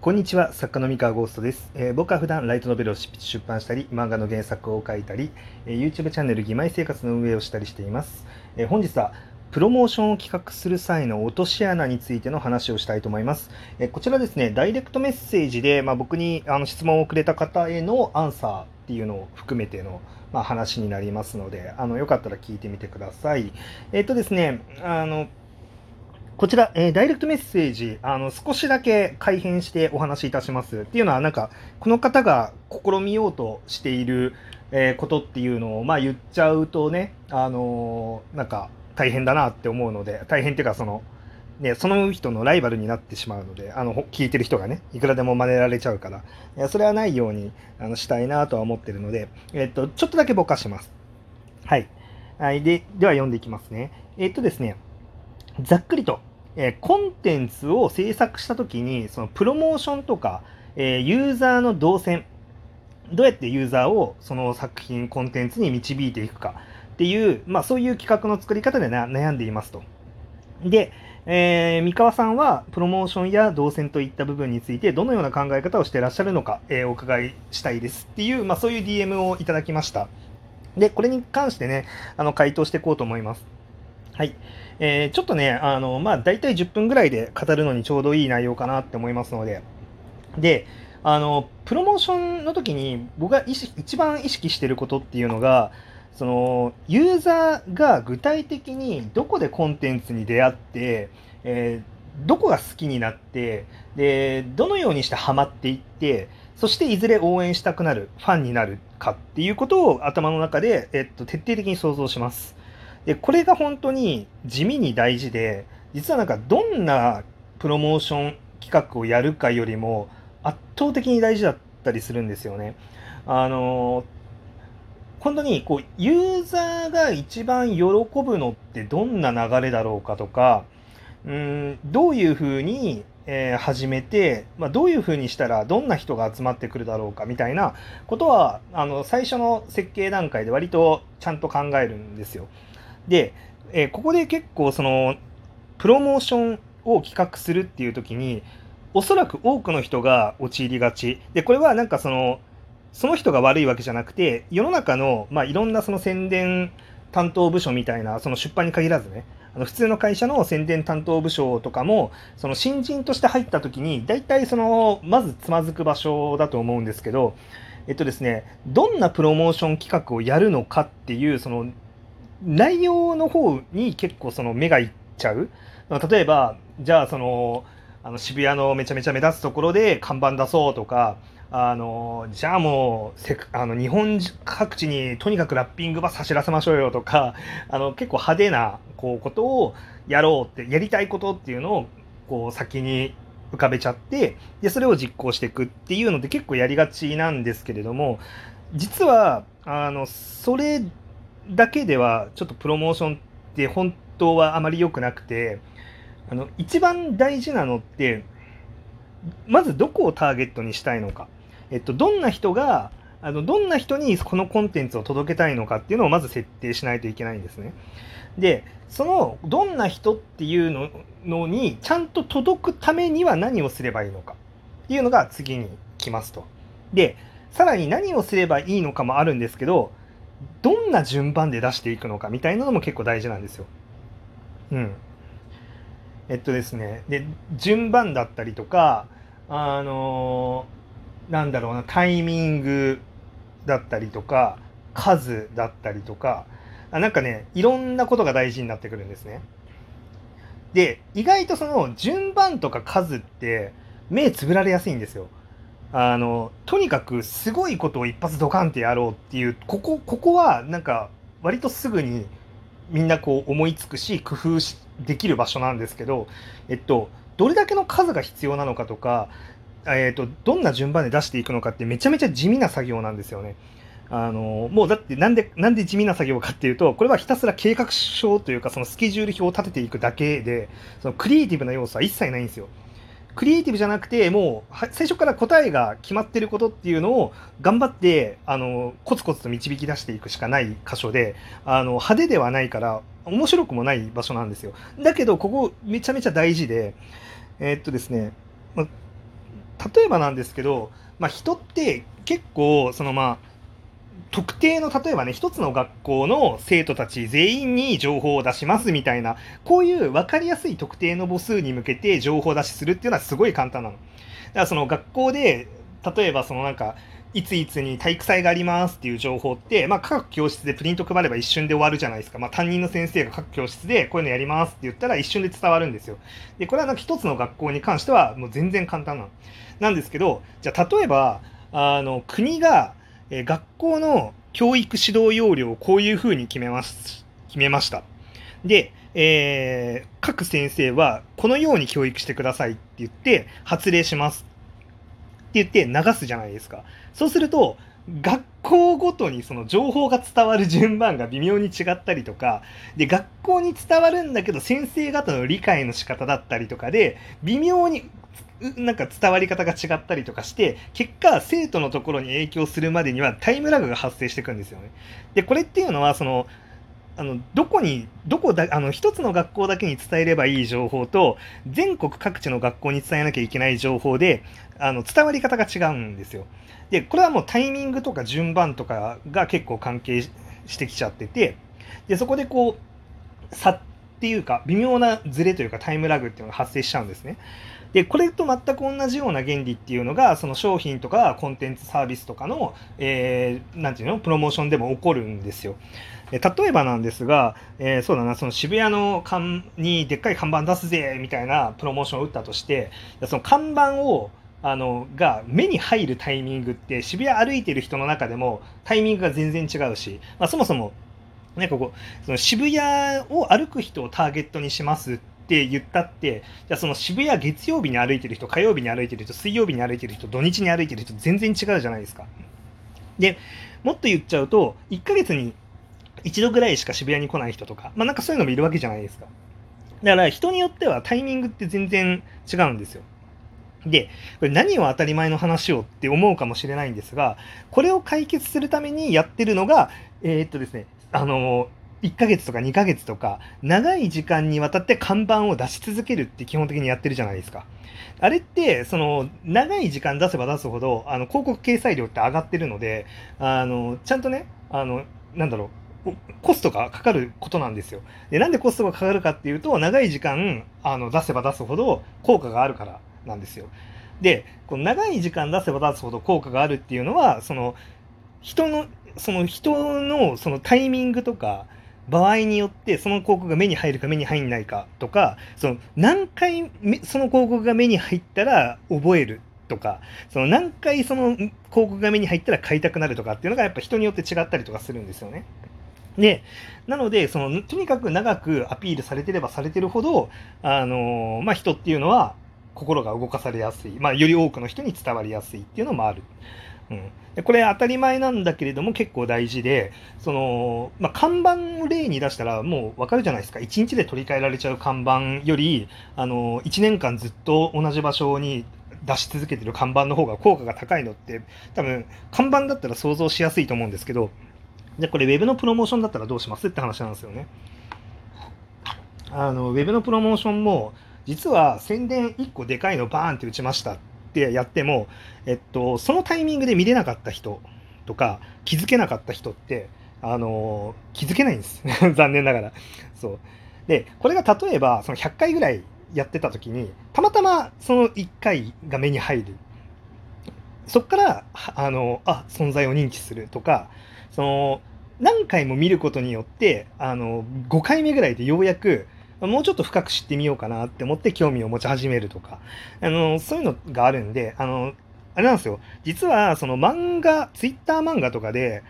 こんにちは作家の三河ゴーストです、えー僕は普段ライトノベルを出版したり漫画の原作を書いたり、えー YouTube チャンネル「義妹生活」の運営をしたりしています、えー本日はプロモーションを企画する際の落とし穴についての話をしたいと思います。えこちらですね、ダイレクトメッセージで、まあ、僕にあの質問をくれた方へのアンサーっていうのを含めての、まあ、話になりますので、あのよかったら聞いてみてください。えっ、とですね、あのこちら、えーダイレクトメッセージ、あの、少しだけ改変してお話しいたします。っていうのは、なんか、この方が試みようとしている、えーことっていうのを、まあ、言っちゃうとね、あのーなんか、大変だなって思うので、大変っていうか、その、ね、その人のライバルになってしまうので、あの、聞いてる人がね、いくらでも真似られちゃうから、いやそれはないようにあのしたいなとは思ってるので、えっと、ちょっとだけぼかします。はい。はい、で、では読んでいきますね。えっとですね、ざっくりと、えコンテンツを制作したときに、そのプロモーションとか、えユーザーの動線、どうやってユーザーをその作品、コンテンツに導いていくかっていう、まあそういう企画の作り方で悩んでいますと。で、えー三河さんはプロモーションや動線といった部分についてどのような考え方をしてらっしゃるのか、えーお伺いしたいですっていう、まあそういう DM をいただきました。で、これに関してね、あの回答していこうと思います。はい。えーちょっとね、あの、まあ、大体10分ぐらいで語るのにちょうどいい内容かなって思いますので、で、あの、プロモーションの時に僕が一番意識してることっていうのが、その、ユーザーが具体的にどこでコンテンツに出会って、えーどこが好きになって、で、どのようにしてハマっていって、そしていずれ応援したくなる、ファンになるかっていうことを頭の中で、えっと、徹底的に想像します。で、これが本当に地味に大事で、実はなんかどんなプロモーション企画をやるかよりも圧倒的に大事だったりするんですよね。あの本当にこうユーザーが一番喜ぶのってどんな流れだろうかとか、うん、どういうふうに、えー始めて、まあ、どういうふうにしたらどんな人が集まってくるだろうかみたいなことはあの最初の設計段階で割とちゃんと考えるんですよ。で、えーここで結構そのプロモーションを企画するっていう時におそらく多くの人が陥りがち。でこれはなんかそのその人が悪いわけじゃなくて世の中の、まあ、いろんなその宣伝担当部署みたいなその出版に限らずねあの普通の会社の宣伝担当部署とかもその新人として入った時に大体そのまずつまずく場所だと思うんですけどえっとですねどんなプロモーション企画をやるのかっていうその内容の方に結構その目がいっちゃう。例えばじゃあそのあの渋谷のめちゃめちゃ目立つところで看板出そうとかあのじゃあもうせあの日本各地にとにかくラッピングバス走らせましょうよとかあの結構派手なこうことをやろうってやりたいことっていうのをこう先に浮かべちゃってでそれを実行していくっていうのって結構やりがちなんですけれども実はあのそれだけではちょっとプロモーションって本当はあまり良くなくてあの一番大事なのってまずどこをターゲットにしたいのか、えっと、どんな人があのどんな人にこのコンテンツを届けたいのかっていうのをまず設定しないといけないんですね。でそのどんな人っていうののにちゃんと届くためには何をすればいいのかっていうのが次に来ますと。でさらに何をすればいいのかもあるんですけどどんな順番で出していくのかみたいなのも結構大事なんですよ。うん。えっとですね、で、順番だったりとか、あのーなんだろうな、タイミングだったりとか、数だったりとか、あなんかね、いろんなことが大事になってくるんですね。で、意外とその順番とか数って目つぶられやすいんですよ。あの、とにかくすごいことを一発ドカンってやろうっていう、ここ、ここはなんか割とすぐにみんなこう思いつくし、工夫しできる場所なんですけど、えっと、どれだけの数が必要なのかとか、えっと、どんな順番で出していくのかってめちゃめちゃ地味な作業なんですよね。あの、もうだってなんで、なんで地味な作業かっていうと、これはひたすら計画書というかそのスケジュール表を立てていくだけで、そのクリエイティブな要素は一切ないんですよ。クリエイティブじゃなくて、もう最初から答えが決まってることっていうのを頑張って、あの、コツコツと導き出していくしかない箇所で、あの、派手ではないから、面白くもない場所なんですよ。だけど、ここめちゃめちゃ大事で、えーっとですね、ま例えばなんですけど、まあ、人って結構そのまあ特定の例えばね一つの学校の生徒たち全員に情報を出しますみたいなこういう分かりやすい特定の母数に向けて情報出しするっていうのはすごい簡単なの。だからその学校で例えばそのなんかいついつに体育祭がありますっていう情報って、まあ、各教室でプリント配れば一瞬で終わるじゃないですか。まあ、担任の先生が各教室でこういうのやりますって言ったら一瞬で伝わるんですよ。で、これはなんか一つの学校に関してはもう全然簡単なの。なんですけど、じゃあ例えば、あの、国が、え学校の教育指導要領をこういうふうに決めます、決めました。で、えー、各先生はこのように教育してくださいって言って発令しますって言って流すじゃないですか。そうすると、学校ごとにその情報が伝わる順番が微妙に違ったりとか、で、学校に伝わるんだけど先生方の理解の仕方だったりとかで、微妙になんか伝わり方が違ったりとかして、結果、生徒のところに影響するまでにはタイムラグが発生していくんですよね。で、これっていうのは、その、あのどこにどこだあの一つの学校だけに伝えればいい情報と全国各地の学校に伝えなきゃいけない情報であの伝わり方が違うんですよ。でこれはもうタイミングとか順番とかが結構関係してきちゃっててでそこでこう差っていうか微妙なズレというかタイムラグっていうのが発生しちゃうんですね。でこれと全く同じような原理っていうのがその商品とかコンテンツサービスとかの、えー、ていうの？プロモーションでも起こるんですよ。例えばなんですが、えー、そうだな、その渋谷の看にでっかい看板出すぜみたいなプロモーションを打ったとして、その看板をあのが目に入るタイミングって渋谷歩いてる人の中でもタイミングが全然違うし、まあ、そもそもなんかこうその渋谷を歩く人をターゲットにしますってって言ったってじゃあその渋谷月曜日に歩いてる人火曜日に歩いてる人水曜日に歩いてる人土日に歩いてる人全然違うじゃないですか。でもっと言っちゃうと1ヶ月に一度ぐらいしか渋谷に来ない人とか、まあなんかそういうのもいるわけじゃないですか。だから人によってはタイミングって全然違うんですよ。で、これ何を当たり前の話をって思うかもしれないんですが、これを解決するためにやってるのが、えー、っとですね、あの、1ヶ月とか2ヶ月とか、長い時間にわたって看板を出し続けるって基本的にやってるじゃないですか。あれって、その、長い時間出せば出すほど、あの、広告掲載料って上がってるので、あの、ちゃんとね、あの、なんだろう、コストがかかることなんですよ。で、なんでコストがかかるかっていうと、長い時間あの出せば出すほど効果があるからなんですよ。で、この長い時間出せば出すほど効果があるっていうのは、その人の、その人のそのタイミングとか、場合によってその広告が目に入るか目に入んないかとか、その何回その広告が目に入ったら覚えるとか、その何回その広告が目に入ったら買いたくなるとかっていうのがやっぱ人によって違ったりとかするんですよね。で、なので、その、とにかく長くアピールされてればされてるほど、あのまあ、人っていうのは心が動かされやすい。まあ、より多くの人に伝わりやすいっていうのもある。うん、でこれ当たり前なんだけれども結構大事で、その、まあ、看板を例に出したらもうわかるじゃないですか。1日で取り替えられちゃう看板より、あの、1年間ずっと同じ場所に出し続けてる看板の方が効果が高いのって、多分、看板だったら想像しやすいと思うんですけど、じゃあこれ Web のプロモーションだったらどうします？って話なんですよね。あの、Web のプロモーションも、実は宣伝1個でかいのバーンって打ちましたってやっても、えっと、そのタイミングで見れなかった人とか、気づけなかった人って、あの、気づけないんです。残念ながら。そう。で、これが例えば、その100回ぐらいやってた時に、たまたまその1回が目に入る。そこから、あの、あ、存在を認知するとか、その何回も見ることによってあの5回目ぐらいでようやくもうちょっと深く知ってみようかなって思って興味を持ち始めるとかあのそういうのがあるんであのあれなんですよ実はその漫画ツイッター漫画とかで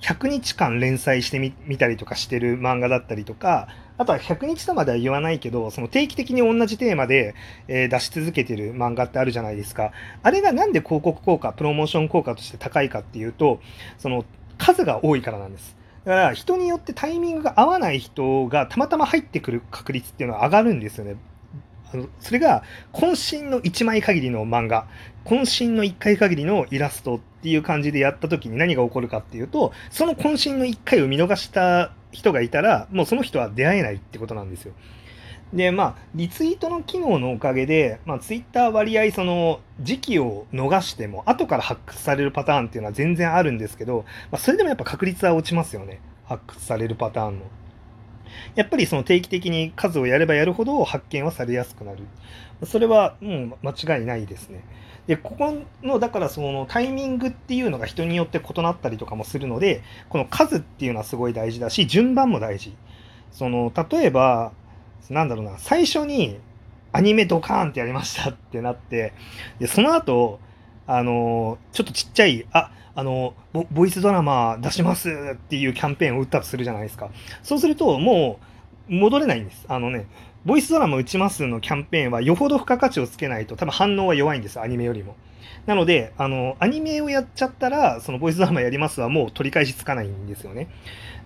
100日間連載してみ見たりとかしてる漫画だったりとかあとは100日とまでは言わないけど、その定期的に同じテーマで、えー、出し続けてる漫画ってあるじゃないですか。あれがなんで広告効果、プロモーション効果として高いかっていうと、その数が多いからなんです。だから人によってタイミングが合わない人がたまたま入ってくる確率っていうのは上がるんですよね。あのそれが渾身の1枚限りの漫画、渾身の1回限りのイラストっていう感じでやった時に何が起こるかっていうと、その渾身の1回を見逃した人がいたら、もうその人は出会えないってことなんですよ。で、まあ、リツイートの機能のおかげで、まあ、ツイッター割合、その、時期を逃しても、後から発掘されるパターンっていうのは全然あるんですけど、まあ、それでもやっぱ確率は落ちますよね。発掘されるパターンの。やっぱりその定期的に数をやればやるほど発見はされやすくなる。それはもう間違いないですね。で、ここの、だからそのタイミングっていうのが人によって異なったりとかもするので、この数っていうのはすごい大事だし、順番も大事。その、例えば、なんだろうな、最初にアニメドカーンってやりましたってなって、で、その後、あの、ちょっとちっちゃい、あ、あのボ、ボイスドラマ出しますっていうキャンペーンを打ったとするじゃないですか。そうすると、もう、戻れないんです。あのね、ボイスドラマ打ちますのキャンペーンはよほど付加価値をつけないと多分反応は弱いんです、アニメよりも。なので、あの、アニメをやっちゃったら、そのボイスドラマやりますはもう取り返しつかないんですよね。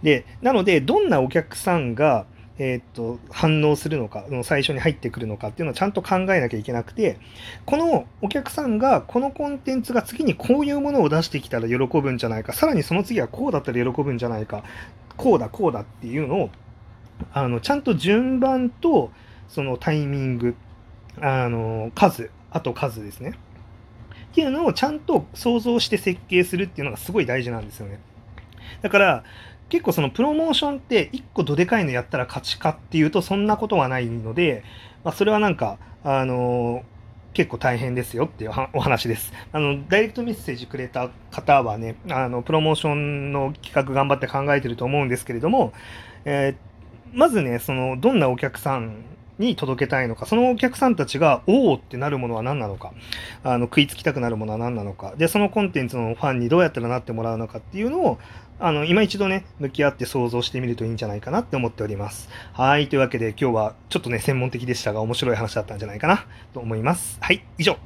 で、なので、どんなお客さんが、えー、っと、反応するのか、最初に入ってくるのかっていうのをちゃんと考えなきゃいけなくて、このお客さんがこのコンテンツが次にこういうものを出してきたら喜ぶんじゃないか、さらにその次はこうだったら喜ぶんじゃないか、こうだ、こうだっていうのを、あの、ちゃんと順番と、そのタイミング、あの、数、あと数ですね。っていうのをちゃんと想像して設計するっていうのがすごい大事なんですよね。だから、結構そのプロモーションって1個どでかいのやったら勝ちかっていうとそんなことはないので、まあ、それはなんか、あの、結構大変ですよっていう お話です。あの、ダイレクトメッセージくれた方はね、あの、プロモーションの企画頑張って考えてると思うんですけれども、えー、まずね、その、どんなお客さんに届けたいのか、そのお客さんたちが、おおってなるものは何なのか、あの食いつきたくなるものは何なのか、で、そのコンテンツのファンにどうやったらなってもらうのかっていうのを、あの、今一度ね、向き合って想像してみるといいんじゃないかなって思っております。はい。というわけで今日はちょっとね、専門的でしたが面白い話だったんじゃないかなと思います。はい。以上。